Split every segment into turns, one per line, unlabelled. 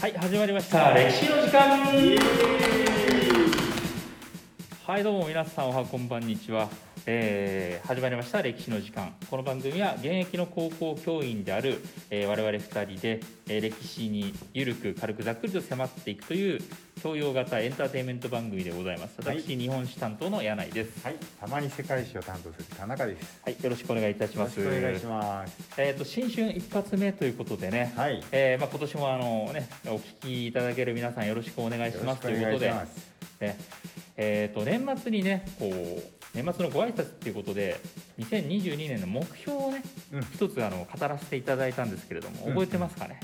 はい始まりました。歴史の時間。はいどうも皆さんおはこんばんにちは、えー、始まりました歴史の時間。この番組は現役の高校教員である、えー、我々2人で、えー、歴史にゆるく軽くざっくりと迫っていくという教養型エンターテインメント番組でございます。私、はい、日本史担当の柳井です。
はい。たまに世界史を担当する田中です。
はい。よろしくお願いいたします。
お願いします。
えっ、ー、と新春一発目ということでね、はい、えー、まあ今年もあのねお聞きいただける皆さんよろしくお願いしますということで。ね。えーと、年末にねこう年末のご挨拶っていうことで2022年の目標をね、うん、一つあの語らせていただいたんですけれども覚えてますかね、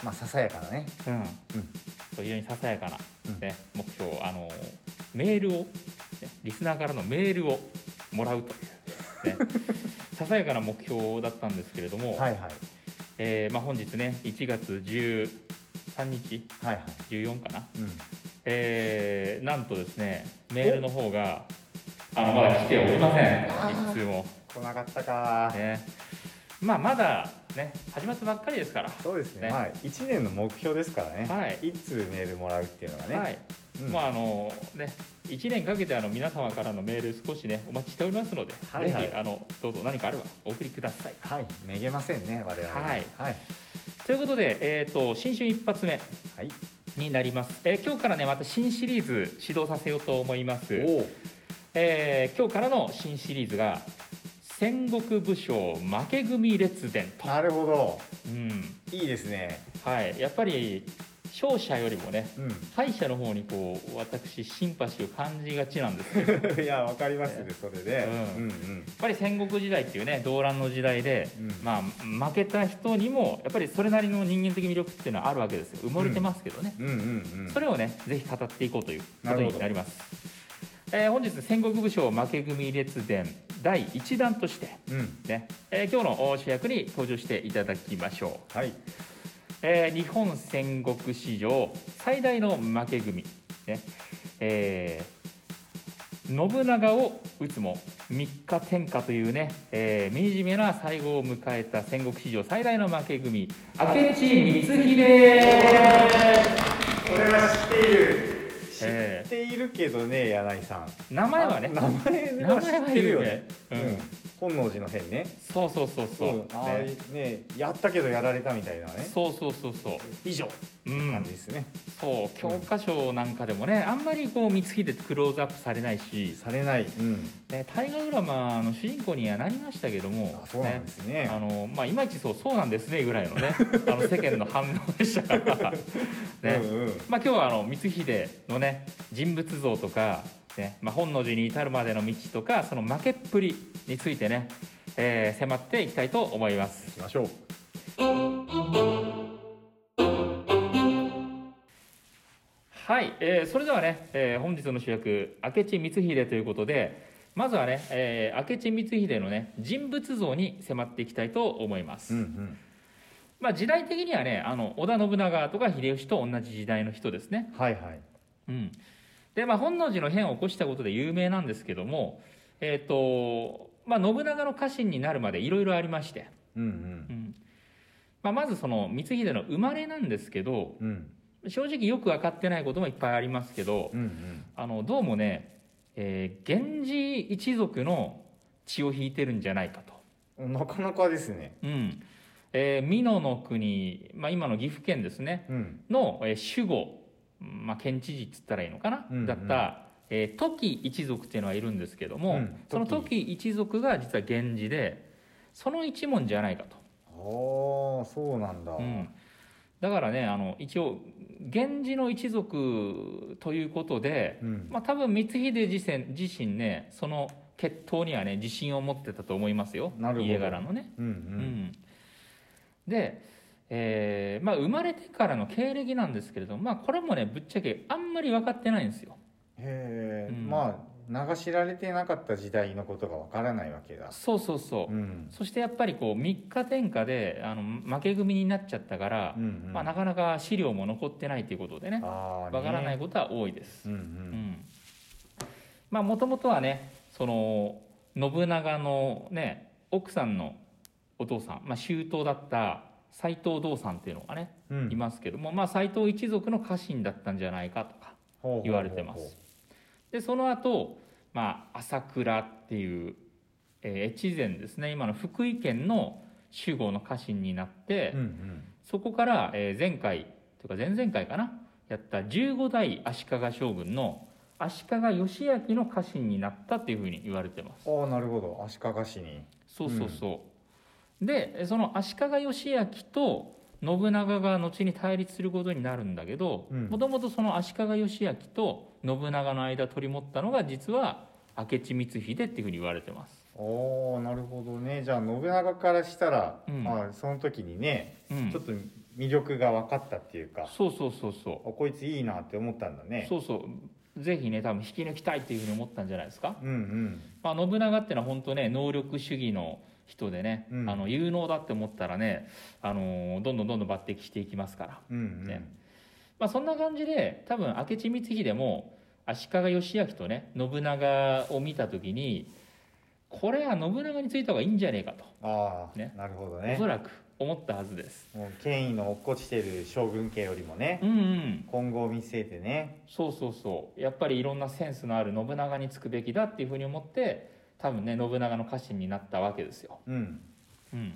うん、まあささやかなね、うん。うん、
非常にささやかな、ね、目標あのメールを、ね、リスナーからのメールをもらうという、ね、ささやかな目標だったんですけれども、はいはい。えーまあ、本日ね1月13日、はいはい、14かな、うん。えー、なんとですねメールの方があのまだ来ておりません。一通も。
来なかったか、
ね、まあまだね始まったばっかりですから。
そうですね、ね、はい、1年の目標ですからね、はい、通メールもらうっていうのがね、はい。
うん、まああのね1年かけてあの皆様からのメール少しねお待ちしておりますので、はいはい、ぜひあのどうぞ何かあればお送りください。
はい。めげませんね我々。
はい、はい、ということで、えーと、新春一発目、はい。になります、えー、今日からねまた新シリーズ始動させようと思います、えー、今日からの新シリーズが戦国武将負け組列伝と。
なるほど、うん、いいですね。
はい。やっぱり勝者よりもね、うん、敗者の方にこう私シンパシーを感じがちなんですけ
ど いやわかりますねそれで、
うん。うんうん、やっぱり戦国時代っていうね動乱の時代で、うん、まあ負けた人にもやっぱりそれなりの人間的魅力っていうのはあるわけですよ。埋もれてますけどね、うんうんうん。うん、それをねぜひ語っていこうということになります、えー、本日戦国武将負け組列伝第1弾として、うん。ねえー、今日の主役に登場していただきましょう。はい。えー、日本戦国史上最大の負け組、ねえー、信長を討つも三日天下というね、えー、惨めな最後を迎えた戦国史上最大の負け組明智光秀。こ
れは知っている知っているけどね柳井さん。
名前はね。
名前は知ってるよね、うん、本能寺の変ね。
そうそうそうそう、うん、
あね。ねやったけどやられたみたいなね。
そうそうそうそう。
以上。感じですね、
そう教科書なんかでもねあんまりこう光秀ってクローズアップされないし。
されない、う
ん、ね、大河ドラマの主人公にはなりましたけども
そうなんですね、
ね、あのまあいまいちそうそうなんですねぐらいのね。あの世間の反応でしたから。ね。うん、まあ今日はあの光秀のね人物像とかねまあ、本能寺に至るまでの道とかその負けっぷりについてね、えー、迫っていきたいと思います。
いきましょう
はい、えー、それではね、えー、本日の主役明智光秀ということでまずはね、えー、明智光秀のね人物像に迫っていきたいと思います。うんうんまあ、時代的にはねあの織田信長とか秀吉と同じ時代の人ですね。
はいはいうん、
で、まあ、本能寺の変を起こしたことで有名なんですけども、えっ、ー、と、まあ、信長の家臣になるまでいろいろありまして、うんうん。うん。まあ、まずその光秀の生まれなんですけど、うん、正直よく分かってないこともいっぱいありますけど、うんうん、あのどうもね、えー、源氏一族の血を引いてるんじゃないか
と。なかなかですね。
うん。えー、美濃の国、まあ、今の岐阜県ですね、うん、の、えー、守護まあ、県知事っつったらいいのかな、うんうん、だった、えー、時一族っていうのはいるんですけども、うん、その時一族が実は源氏でその一門じゃないかと。
ああそうなんだ、うん、
だからねあの一応源氏の一族ということで、うん、まあ、多分光秀自身自身ねその血統にはね自信を持ってたと思いますよ。家柄のね。うん、うん、でえーまあ、生まれてからの経歴なんですけれども、まあ、これもねぶっちゃけあんまり分かってないんですよ。
へえ、うん、まあ流しられてなかった時代のことが分からないわけだ。
そうそうそう、うん、そしてやっぱりこう3日天下であの負け組になっちゃったから、うんうん、まあ、なかなか資料も残ってないということでね分からないことは多いです。うんうん。うん、まあもともとはねその信長のね奥さんのお父さん、まあ、周到だった斎藤道さんっていうのがね、
うん。
いますけども、まあ、斎藤一族の家臣だったんじゃないかとか言われてます。でその後、まあ朝倉っていう、えー越前ですね。今の福井県の守護の家臣になって、
うんうん。
そこから、えー前回というか前々回かなやった15代足利将軍の足利義昭の家臣になったっていうふうに言われてます。
ああなるほど。足利市に。
そうそうそう、でその足利義昭と信長が後に対立することになるんだけど
うん。
もともとその足利義昭と信長の間取り持ったのが実は明智光秀っていうふうに言われてます、
おおなるほどね。じゃあ信長からしたら、
うん。
まあ、その時にね、
うん。
ちょっと魅力が分かったっていうか
そうそうそうそ
あこいついいなって思ったんだ
う、
ね。
そうそう。ぜひね多分引き抜きたいっていうふうに思ったんじゃないですか。
うんうん。
まあ、信長ってのは本当ね能力主義の人でね、
うん。
あの有能だって思ったらね、あのどんどんどんどん抜擢していきますから、
うんうん。
ね。まあ、そんな感じで多分明智光秀も足利義昭とね信長を見た時にこれは信長についた方がいいんじゃねえかと、
ああ、
ね。
なるほど
お
ね
そらく思ったはずです。
もう権威の落っこちてる将軍家よりもね、
うんうん。
今後を見据えてね。
そうそうそう。やっぱりいろんなセンスのある信長につくべきだっていうふうに思って多分ね信長の家臣になったわけですよ。
うん。
うん、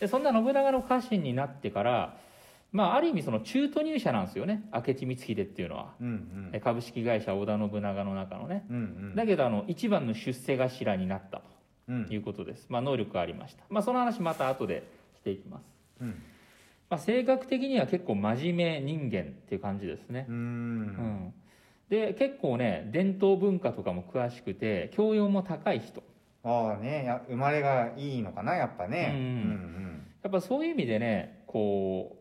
でそんな信長の家臣になってから、まあ、ある意味その中途入社なんですよね。明智光秀っていうのは、
うん
え株式会社織田信長の中のね。
うんうん。うん
だけどあの一番の出世頭になった
うん。
ということです、まあ、能力がありました、まあ、その話また後でしていきます、
うん。
まあ、性格的には結構真面目人間っていう感じですね。
う、
うんんで結構ね伝統文化とかも詳しくて教養も高い人。
ああねや生まれがいいのかなやっぱね。
うん
うん。
やっぱそういう意味でねこ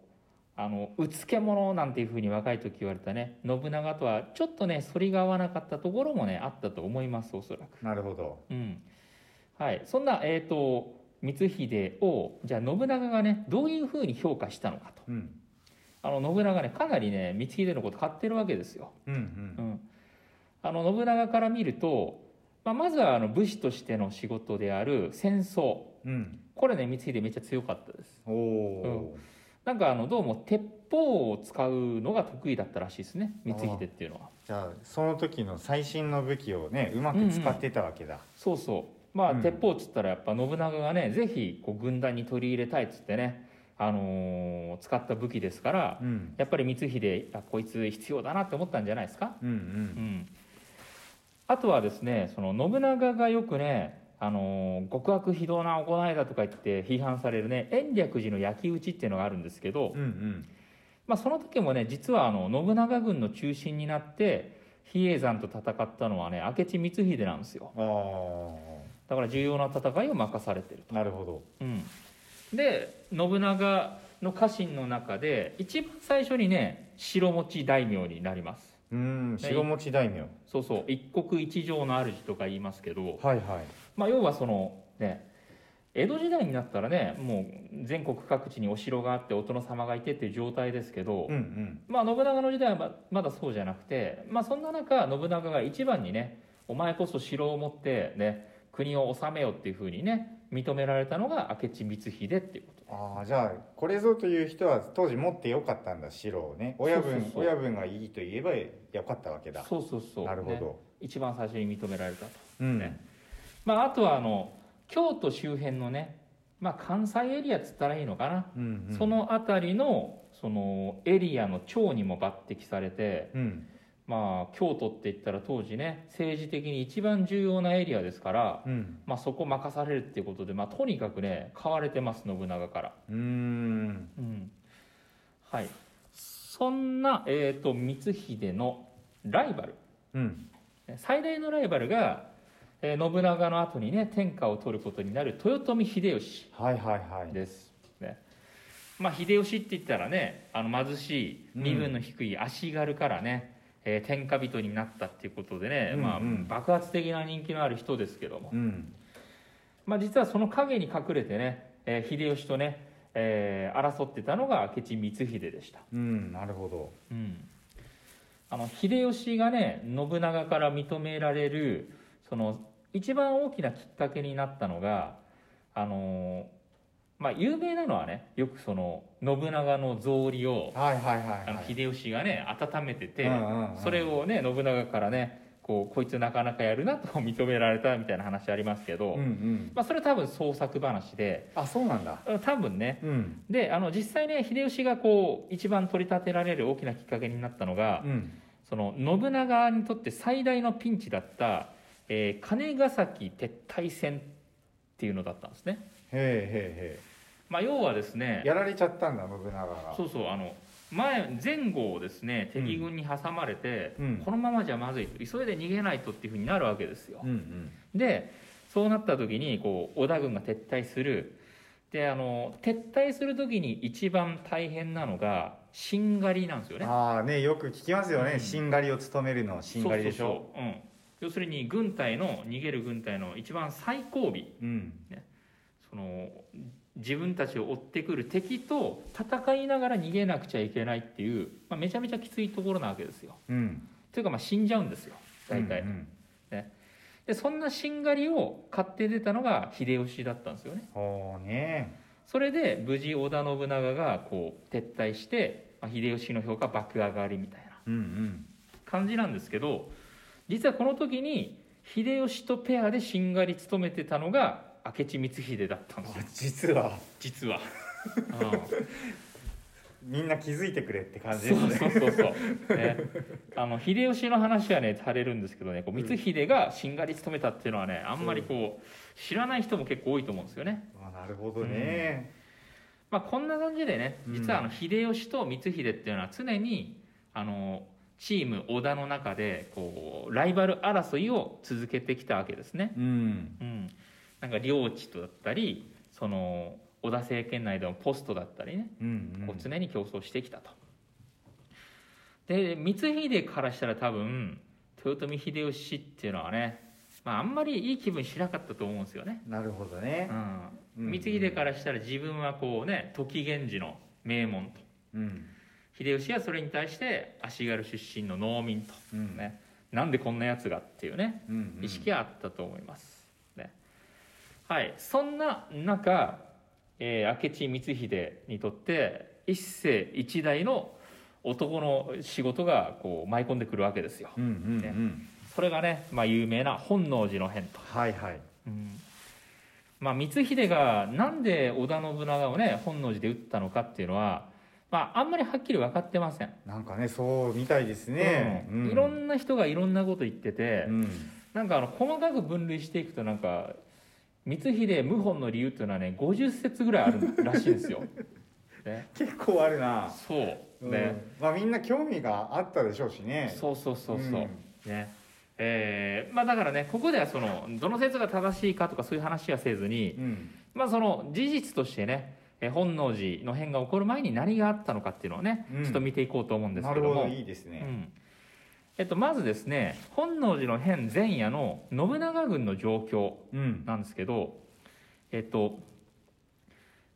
うあのうつけ者なんていうふうに若い時言われたね信長とはちょっとね反りが合わなかったところもねあったと思いますおそらく。
うんなるほど。
うん。はい、そんな、えー、と光秀をじゃあ信長がねどういうふうに評価したのかと。
うん
あの信長ねかなりね光秀のこと買ってるわけですよ。
うんう
うん。ん、あの信長から見ると、まあ、まずはあの武士としての仕事である戦争。
うん。
これね光秀めっちゃ強かったです。
おお
なんかあのどうも鉄砲を使うのが得意だったらしいですね。光秀っていうのは。
じゃあその時の最新の武器をねうまく使ってたわけだ。
そうそう。まあ、
うん。
鉄砲っつったらやっぱ信長がねぜひこう軍団に取り入れたいっつってね、あのー使った武器ですから
うん。
やっぱり光秀あこいつ必要だなって思ったんじゃないですか？
うんう
うん。んあとはですねその信長がよくねあのー極悪非道な行いだとか言って批判されるね延暦寺の焼き討ちっていうのがあるんですけど、
うんうん。
まあ、その時もね実はあの信長軍の中心になって比叡山と戦ったのはね明智光秀なんですよ。
あ
だから重要な戦いを任されてる
あなるほど。
うん、で信長の家臣の中で一番最初にね白持大名になります。
うん白持大名。
そうそう一国一城の主とか言いますけど、
はいはい。
まあ、要はそのね江戸時代になったらねもう全国各地にお城があってお殿様がいてっていう状態ですけど、
うんうん。
まあ、信長の時代はままだそうじゃなくて、まあ、そんな中信長が一番にねお前こそ城を持って、ね、国を治めよっていうふうにね認められたのが明智光秀っていうこと。
ああじゃあこれぞという人は当時持ってよかったんだ城をね。親分親分がいいと言えばよかったわけだ。
そうそうそう。
なるほど、
ね。一番最初に認められたと、
うん。
ね。まあ、あとはあの京都周辺のね、まあ、関西エリアっつったらいいのかな、
うんうん。
その辺りのそのエリアの長にも抜擢されて、
うん
まあ、京都って言ったら当時ね政治的に一番重要なエリアですから、
うん。
まあ、そこ任されるっていうことで、まあ、とにかくね買われてます信長から。
うーん。
うん。はい、そんな、えー、と光秀のライバル。
うん。
最大のライバルが、えー信長の後にね天下を取ることになる豊臣秀吉
はいはいはい。
です、ね。まあ、秀吉って言ったらねあの貧しい身分の低い足軽からね、えー天下人になったっていうことでね、まあ
うん。うん
爆発的な人気のある人ですけども、
うん。
まあ、実はその陰に隠れてね、えー秀吉とね、えー争ってたのが明智光秀でした。
うんなるほど。
うん、あの秀吉がね信長から認められるその一番大きなきっかけになったのがあのまあ有名なのはねよくその信長の草履を
はいはいはい、はい、
あの秀吉がね温めてて、それをね信長からねこうこいつなかなかやるなと認められたみたいな話ありますけど、
うんうん。
まあ、それ多分創作話で
あそうなんだ。
多分ね。
うん。
であの実際ね秀吉がこう一番取り立てられる大きなきっかけになったのが、
うん。
その信長にとって最大のピンチだった、えー金ヶ崎撤退戦っていうのだったんですね。
へ
まあ、要はですね
えやられちゃったんだ信長が。
そうそうあの前前後をですね敵軍に挟まれて、
うん。
このままじゃまずいと。急いで逃げないとっていうふうになるわけですよ。
うんうん。
でそうなった時にこう織田軍が撤退する。であの撤退する時に一番大変なのがしんがりなんですよね。
ああねよく聞きますよね、
うん。
しんがりを務めるのしんがりでしょ？
そうん、要するに軍隊の逃げる軍隊の一番最後尾。
うん。
その自分たちを追ってくる敵と戦いながら逃げなくちゃいけないっていう、まあ、めちゃめちゃきついところなわけですよ。
うん
というかまあ死んじゃうんですよ大体。
うんうん
でそんなしんがりを買って出たのが秀吉だったんですよね。
ね
それで無事織田信長がこう撤退して、まあ、秀吉の評価爆上がりみたいな感じなんですけど実はこの時に秀吉とペアでしんがり務めてたのが明智光秀だったんですよ。
あ実は。
実は。
みんな気づいてくれって感じですね。
そうそうそう、ね、あの秀吉の話はねされるんですけどねこう光秀がしんがり務めたっていうのはねあんまりこう知らない人も結構多いと思うんですよね。
あなるほどね、
まあ、こんな感じでね
うん。
実はあの秀吉と光秀っていうのは常にあのチーム織田の中でこうライバル争いを続けてきたわけですね。
うん。
うん、なんか領地とだったりその織田政権内でのポストだったりね
うんうん。
こう常に競争してきたと。で光秀からしたら多分豊臣秀吉っていうのはね、まあ、あんまりいい気分しなかったと思うんですよね。
なるほどね。
うん、
うん
光秀からしたら自分はこうね時源氏の名門と。
うん。
秀吉はそれに対して足軽出身の農民と、
うん。
ね、なんでこんなやつがっていうね
うんうん。
意識はあったと思います。ねはい、そんな中、えー明智光秀にとって一世一代の男の仕事がこう舞い込んでくるわけですよ。
うんうんうん、
ね。それがね、まあ、有名な本能寺の変と。
はいはい。
うん。まあ、光秀がなんで織田信長をね本能寺で撃ったのかっていうのは、まあ、あんまりはっきり分かってません。
なんかねそうみたいですね、
うん。いろんな人がいろんなこと言ってて、
うん。
なんかあの細かく分類していくとなんか光秀謀反の理由っていうのはね50節ぐらいあるらしいんですよ。ね、
結構あるな。
そう。
うん。
ね、
まあみんな興味があったでしょうしね。
そうそうそうそう、
うん。
ね。えーまあ、だからねここではそのどの説が正しいかとかそういう話はせずに、
うん。
まあ、その事実としてねえー本能寺の変が起こる前に何があったのかっていうのをね、
うん。
ちょっと見ていこうと思うんですけども。
なるほどいいですね、
うんえっと、まずですね本能寺の変前夜の信長軍の状況
うん。
なんですけど、えっと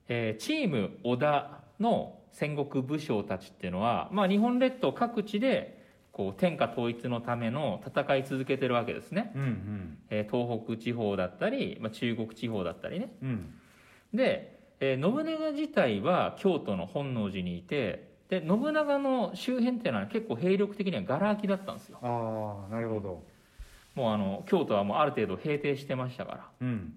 えーチーム織田の戦国武将たちっていうのは、まあ、日本列島各地でこう天下統一のための戦い続けてるわけですね、
うんうん。
えー東北地方だったり、まあ、中国地方だったりね。
うん。
で、えー信長自体は京都の本能寺にいてで信長の周辺っていうのは結構兵力的にはがら空きだったんですよ。
ああなるほど。
もうあの京都はもうある程度平定してましたから。
うん。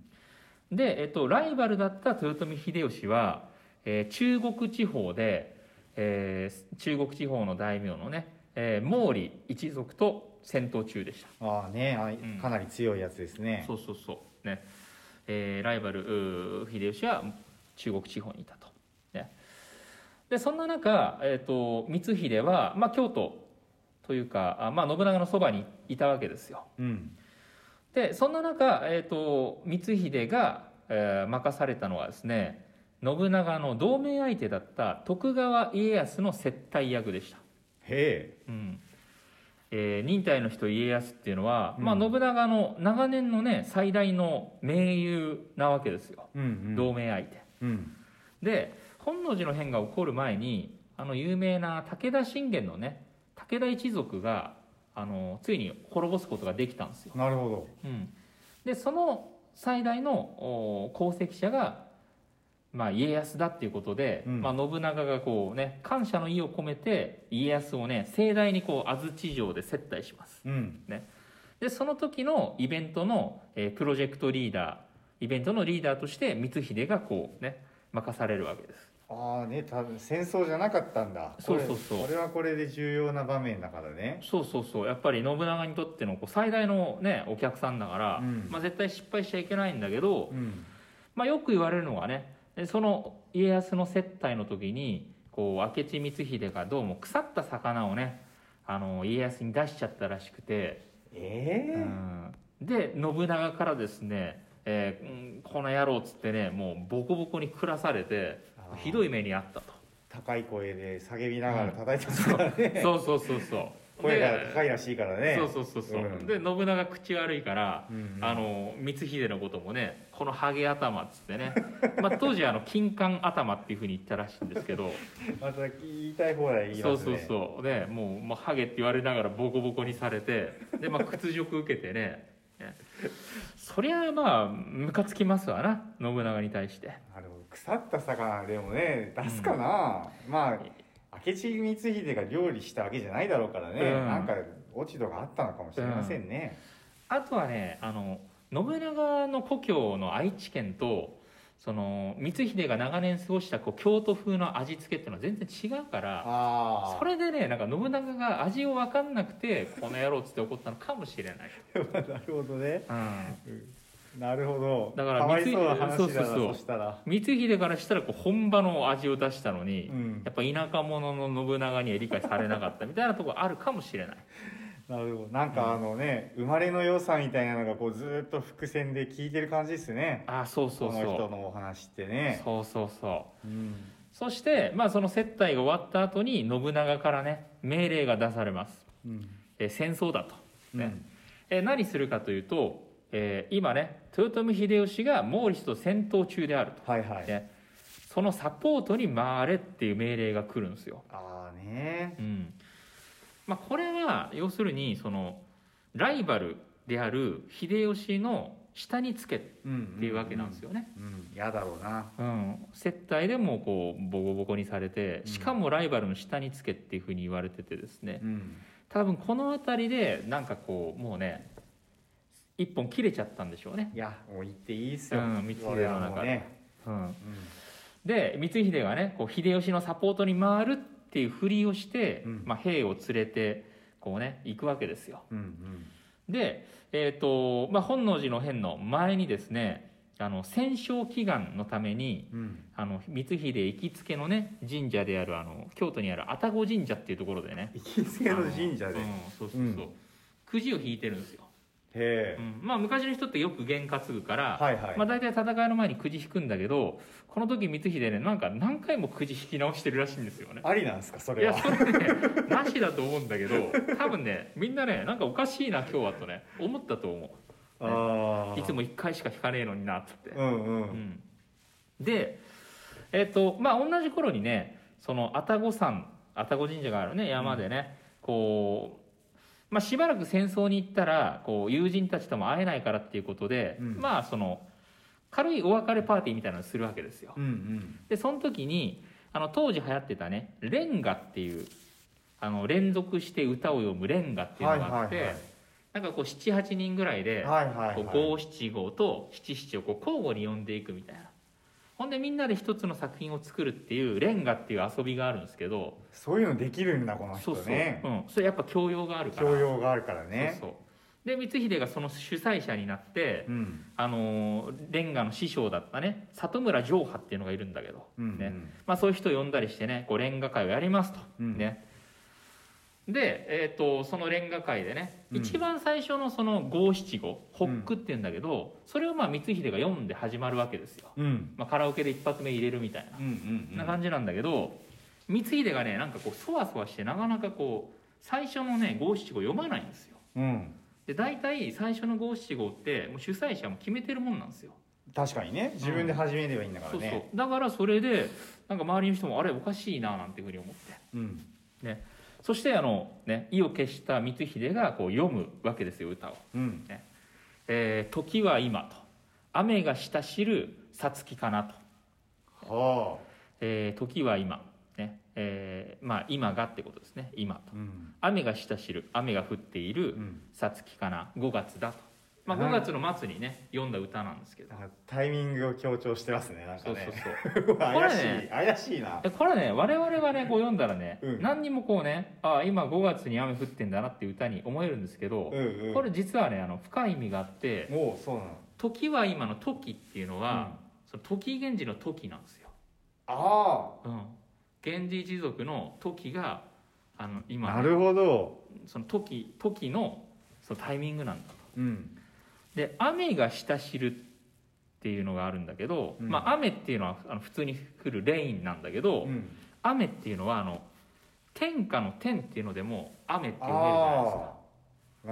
で、えっと、ライバルだった豊臣秀吉は、えー中国地方で、えー中国地方の大名のね、えー毛利一族と戦闘中でした。
ああねあ
ん。
かなり強いやつですね、
そうそうそう。ね、えーライバル秀吉は中国地方にいたと、ね、でそんな中、えー、と光秀は、まあ、京都というか、あまあ、信長のそばにいたわけですよ。
うん。
でそんな中、えー、と光秀が、えー任されたのはですね信長の同盟相手だった徳川家康の接待役でした、
へ
うん。えー忍耐の人家康っていうのは、
うん。
まあ、信長の長年のね最大の盟友なわけですよ、
えうんうん。
同盟相手。
うん。
で本能寺の変が起こる前にあの有名な武田信玄のね武田一族があのついに滅ぼすことができたんですよ。
なるほ
うん、でその最大のお功績者がまあ、家康だっていうことで、
うん。
まあ、信長がこうね感謝の意を込めて家康をね盛大にこう安土城で接待します。
うん。
でその時のイベントの、えープロジェクトリーダーイベントのリーダーとして光秀がこうね任されるわけです
ああね多分戦争じゃなかったんだ。
そうそうそう。
これはこれで重要な場面だからね。
そうそうそう。やっぱり信長にとってのこう最大のねお客さんだから、
うん。
まあ、絶対失敗しちゃいけないんだけど、
うん。
まあ、よく言われるのがねでその家康の接待の時にこう明智光秀がどうも腐った魚をねあの家康に出しちゃったらしくて、
ええ
うん。で信長からですね、えーうんこの野郎っつってねもうボコボコに暮らされてひどい目にあったと。
高い声で叫びながら叩いてますからね、
そう。そうそうそう。
声が
で
高いらしいからね。
そうそうそうそう、
うん。
で信長口悪いから、
うんうん。
あの光秀のこともねこのハゲ頭っつってね、まあ、当時あの金冠頭っていうふうに言ったらしいんですけど。
また言いたい放題言い
そう
ますね。
そうそうでもう、まあ、ハゲって言われながらボコボコにされてで、まあ、屈辱受けてね。ね。そりゃまあムカつきますわな信長に対して。
なるほど腐った魚でもね出すかな、まあ明智光秀が料理したわけじゃないだろうからね、
うん。
なんか落ち度があったのかもしれませんね、
あとはねあの信長の故郷の愛知県とその光秀が長年過ごしたこう京都風の味付けっていうのは全然違うから
あ
それでねなんか信長が味を分かんなくてこの野郎っつって怒ったのかもしれない、
あなるほどね。
うん、
なるほど。
だから光秀からしたらこう本場の味を出したのに、
うん。
やっぱ田舎者の信長には理解されなかったみたいなところあるかもしれない。
なるほど。なんかあのね、生まれの良さみたいなのがこうずーっと伏線で聞いてる感じですね。
あそうそう
この人
そう
のお話ってね。
そうそうそう。
うん。
そして、まあ、その接待が終わった後に信長からね命令が出されます、
うん。
えー戦争だと、ね。
うん。
えー何するかというと、えー今ね豊臣秀吉が毛利と戦闘中である
はいはい、
と、ね、そのサポートに回れっていう命令が来るんですよ、
ああね。
うん。まあ、これは要するにそのライバルである秀吉の下につけっ
うん
ていうわけなんですよね、
うんうん嫌だろうな。
うん、接待でもこうボコボコにされてしかもライバルの下につけっていうふうに言われててですね。
うん。
多分この辺りでなんかこうもうね一本切れちゃったんでしょうね、
いやもう言っていいっすよ、
うん光秀の中で。
ね、
うん、
うん。
で光秀がねこう秀吉のサポートに回るっていうふりをして、
うん。
まあ、兵を連れてこうね行くわけですよ。
うん
で、えーとまあ、本能寺の変の前にですねあの戦勝祈願のために
うん。うん
あの光秀行きつけのね神社であるあの京都にある愛宕神社っていうところでね。
行きつけの神社で、
うんそうそうそう、
うん。
くじを引いてるんですよ、
へえ、
うん。まあ昔の人ってよく験担ぐから、
はいはい、
まあ、大体戦いの前にくじ引くんだけどこの時光秀ねなんか何回もくじ引き直してるらしいんですよね。
ありなんですかそ
いや
れは
それねなしだと思うんだけど多分ねみんなねなんかおかしいな今日はとね思ったと思
ああ
ういつも1回しか引かねえのになっつって、
うんうん、
うん。でえっ、とまあ同じ頃にねその愛宕山愛宕神社があるね山でね、こうまあ、しばらく戦争に行ったらこう友人たちとも会えないからっていうことで、
うん。
まあその軽いお別れパーティーみたいなのをするわけですよ。
うんうん。
でその時にあの当時流行ってたねレンガっていうあの連続して歌を読むレンガっていうのがあって、
はいはいはい。
なんかこう78人ぐらいで、五七五と七七をこう交互に読んでいくみたいなほんでみんなで一つの作品を作るっていうレンガっていう遊びがあるんですけど
そういうのできるんだこの
そうそう、
人ね
うん、それやっぱ教養があるから。
教養があるからね。
そうそう。で光秀がその主催者になって、
うん。
あのーレンガの師匠だったね里村城派っていうのがいるんだけど、
うん。
ね。まあ、そういう人を呼んだりしてねこうレンガ会をやりますと、
うん。
ねで、えー、とそのレンガ会でね、
うん。
一番最初のその五七五ホックっていうんだけど、それをまあ光秀が読んで始まるわけですよ、
うん。
まあ、カラオケで一発目入れるみたいな、
うんうん
な感じなんだけど光秀がねなんかこうそわそわしてなかなかこう最初のね五七五読まないんですよ。
うん。
で大体最初の五七五ってもう主催者も決めてるもんなんですよ。
確かにね。自分で始めればいいんだから
そう
ね
そうだからそれでなんか周りの人もあれおかしいななんていうふうに思って。
うん
そしてあの、ね、意を決した光秀がこう読むわけですよ歌を。
うん「
えー時は今」と「雨がしたしるさつきかな」と。
は
えー時は今。ね。えーまあ今がってことですね。今と。
あうん。
雨がしたしる雨が降っている
うん。
さつきかな。5月だと、まあ、
はい。
5月の末にね読んだ歌なんですけど。
タイミングを強調してますねなんか
そうそう
ね
そう。
怪しい、
これね
怪しいな。
でこれね我々がねこう読んだらね、
うん。
何にもこうねあ今5月に雨降ってんだなっていう歌に思えるんですけど、
うんうん。
これ実はねあの深い意味があって
もうそうなの「
時は今」の「時」っていうのは、その時源氏の「時」なんですよ。
あ
うん、源氏一族の時があの
あ
今
なるほど。
その時時のそのタイミングなんだと。
うん
で雨が下知るっていうのがあるんだけど、
うん。
まあ、雨っていうのはあの普通に降るレインなんだけど、
うん。
雨っていうのはあの天下の天っていうのでも雨って読めるじゃ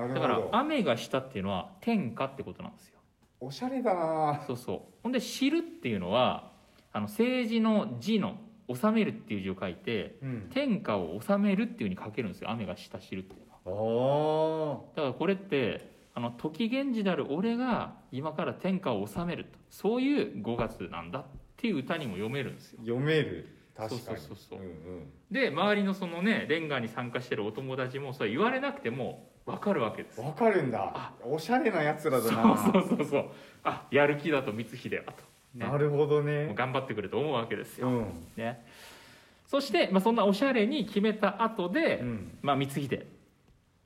ないですか。だから雨が下っていうのは天下ってことなんですよ。
おしゃれだな。
そうそう。ほんで知るっていうのはあの政治の字の治めるっていう字を書いて
うん。
天下を治めるっていうふうに書けるんですよ。雨が下知るっていうのは。
お
だからこれってあの時源氏である俺が今から天下を治めると。そういう5月なんだっていう歌にも読めるんですよ。
読める。確かに。
そうそうそうそう。
うんうん。
で周りのそのねレンガに参加してるお友達もそれ言われなくても分かるわけです。
わかるんだ。
あ
おしゃれなやつら
そう
だな。
そうそうそうあやる気だと光秀はと、ね。
なるほどね。
頑張ってくれと思うわけですよ、
うん。
ね、そして、まあ、そんなおしゃれに決めた後で、
うん。
まあ、光秀、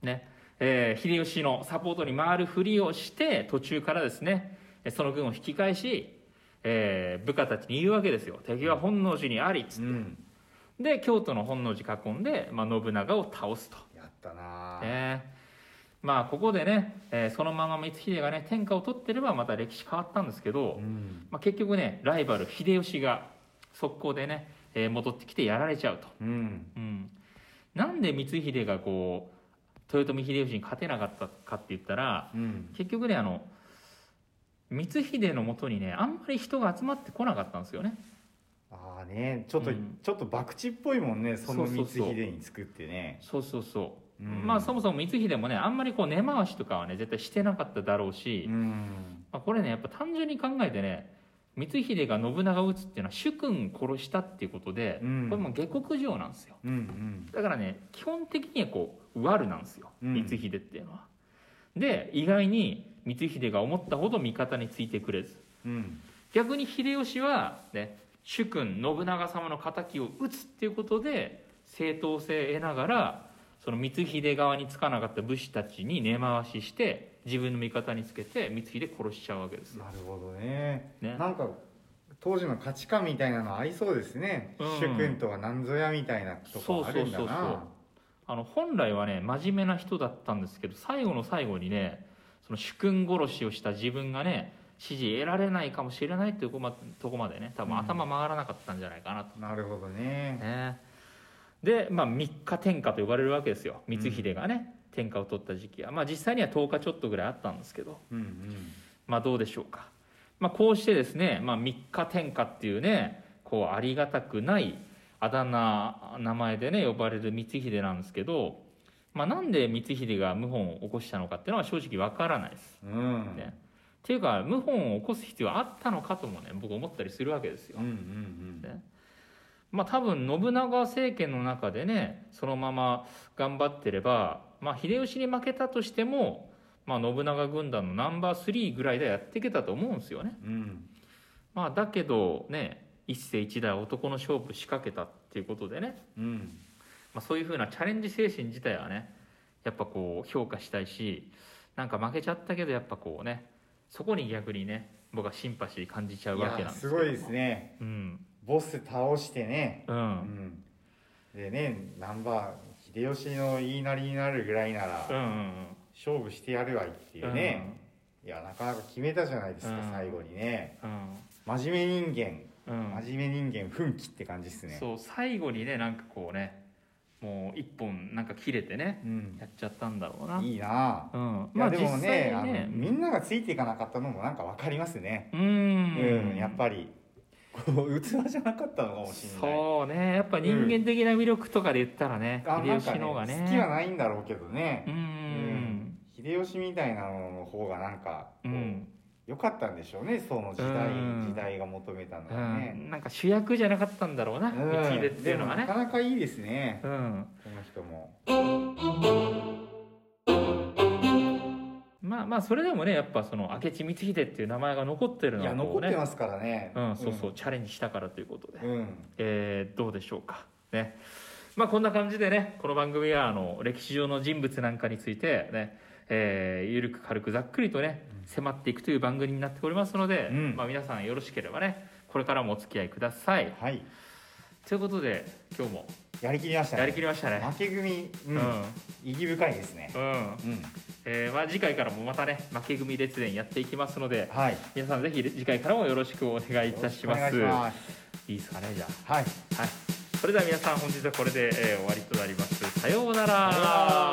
ねえー秀吉のサポートに回るふりをして途中からですねえその軍を引き返し、えー部下たちに言うわけですよ。敵は本能寺にありっつって、
うん。
で京都の本能寺囲んで、まあ、信長を倒すと。
やったな。
ねまあここでね、えーそのまま光秀がね天下を取ってればまた歴史変わったんですけど、
うん。
まあ、結局ねライバル秀吉が速攻でね、えー戻ってきてやられちゃうと、
うん。
うん、なんで光秀がこう豊臣秀吉に勝てなかったかって言ったら
うん。
結局ねあの光秀のもとにねあんまり人が集まってこなかったんですよね。
ああねちょっと
うん。
ちょっと博打っぽいもんねその光秀に作ってね。
そうそうそう、
うん。
まあそもそも光秀もねあんまりこう根回しとかはね絶対してなかっただろうし、
うん。
まあ、これねやっぱ単純に考えてね光秀が信長を討つっていうのは主君殺したっていうことで、
うん。
これもう下克上なんですよ。
うんうん。
だからね基本的にはこう悪なんですよ
うん。
光秀っていうのは、で意外に光秀が思ったほど味方についてくれず。
うん。
逆に秀吉はね主君信長様の敵を討つっていうことで正当性を得ながらその光秀側につかなかった武士たちに根回しして自分の味方につけて光秀殺しちゃうわけですよ。
なるほどね。
ね。
なんか当時の価値観みたいなのありそうですね、
うん。
主君とは何ぞやみたいなとこあるんだ
そうそうそうそう。
な
あの本来はね真面目な人だったんですけど最後の最後にねその主君殺しをした自分がね支持得られないかもしれないっていうとこまとこまでね多分頭回らなかったんじゃないかなと、
なるほどね。
ね。で、まあ、3日天下と呼ばれるわけですよ。光秀がね、天下を取った時期は。まあ実際には10日ちょっとぐらいあったんですけど。
うんうん。
まあどうでしょうか、まあ、こうしてですね、まあ、3日天下っていうねこうありがたくないあだ名名前でね呼ばれる光秀なんですけど、まあ、なんで光秀が謀反を起こしたのかっていうのは正直わからないです。
うん
ねっていうか謀反を起こす必要あったのかともね僕思ったりするわけですよ
うんう。ん
ねまあ多分信長政権の中でねそのまま頑張ってれば、まあ、秀吉に負けたとしても、まあ、信長軍団のナンバー3ぐらいでやっていけたと思うんですよね。
うんうん
まあ、だけどね一世一代男の勝負仕掛けたっていうことでね、
うん。
まあ、そういうふうなチャレンジ精神自体はねやっぱこう評価したいしなんか負けちゃったけどやっぱこうねそこに逆にね僕はシンパシー感じちゃう
い
わけ
や
なんですけども
すごいですね。
うん。
ボス倒してね。
う
うん。んでねナンバー秀吉の言いなりになるぐらいなら
うんうん
勝負してやるわいっていうね、いやなかなか決めたじゃないですか、
うん。
最後にね。
うん。
真面目人間
うん。うん
真面目人間奮起って感じですね。
そう最後にねなんかこうねもう一本なんか切れてね
うん。
やっちゃったんだろうな。
いいな。
うん、
いやでも
実
ね。
ね
みんながついていかなかったのもなんか分かりますね。
う
うん、
ん
やっぱり。こう器じゃなかったのかもしれない。
そうね。やっぱ人間的な魅力とかで言ったらね、
あなん
秀吉の方がね。
好きはないんだろうけどね。
う、
うん。秀吉みたいなのの方がなんかこう、
うん
よかったんでしょうねその時代
うん。
時代が求めたの
う
はね、
ん、なんか主役じゃなかったんだろうな、
うん。
光秀っていうのはね。
なかなかいいですね、
うん。
この人も。
まあまあそれでもねやっぱその明智光秀っていう名前が残ってるの
いや
はこうね。
残ってますからね。
うん、そうそう、チャレンジしたからということで、
うん。
えーどうでしょうか。ね。まあこんな感じでねこの番組はあの歴史上の人物なんかについてね、えーゆるく軽くざっくりとね迫っていくという番組になっておりますので、
うん。
まあ、皆さんよろしければねこれからもお付き合いください。
はい。
ということで今日も。
やりきりましたね。
やりきりましたね。
負け組、う
うん。ん、
意義深いですね。
うん。
うん
えーまあ、次回からもまたね負け組列伝やっていきますので
はい。
皆さんぜひ次回からもよろしくお願いいたします。
いします。
いいですかねじゃあ。
はい。
はい、それでは皆さん本日はこれで、えー終わりとなります。
さようなら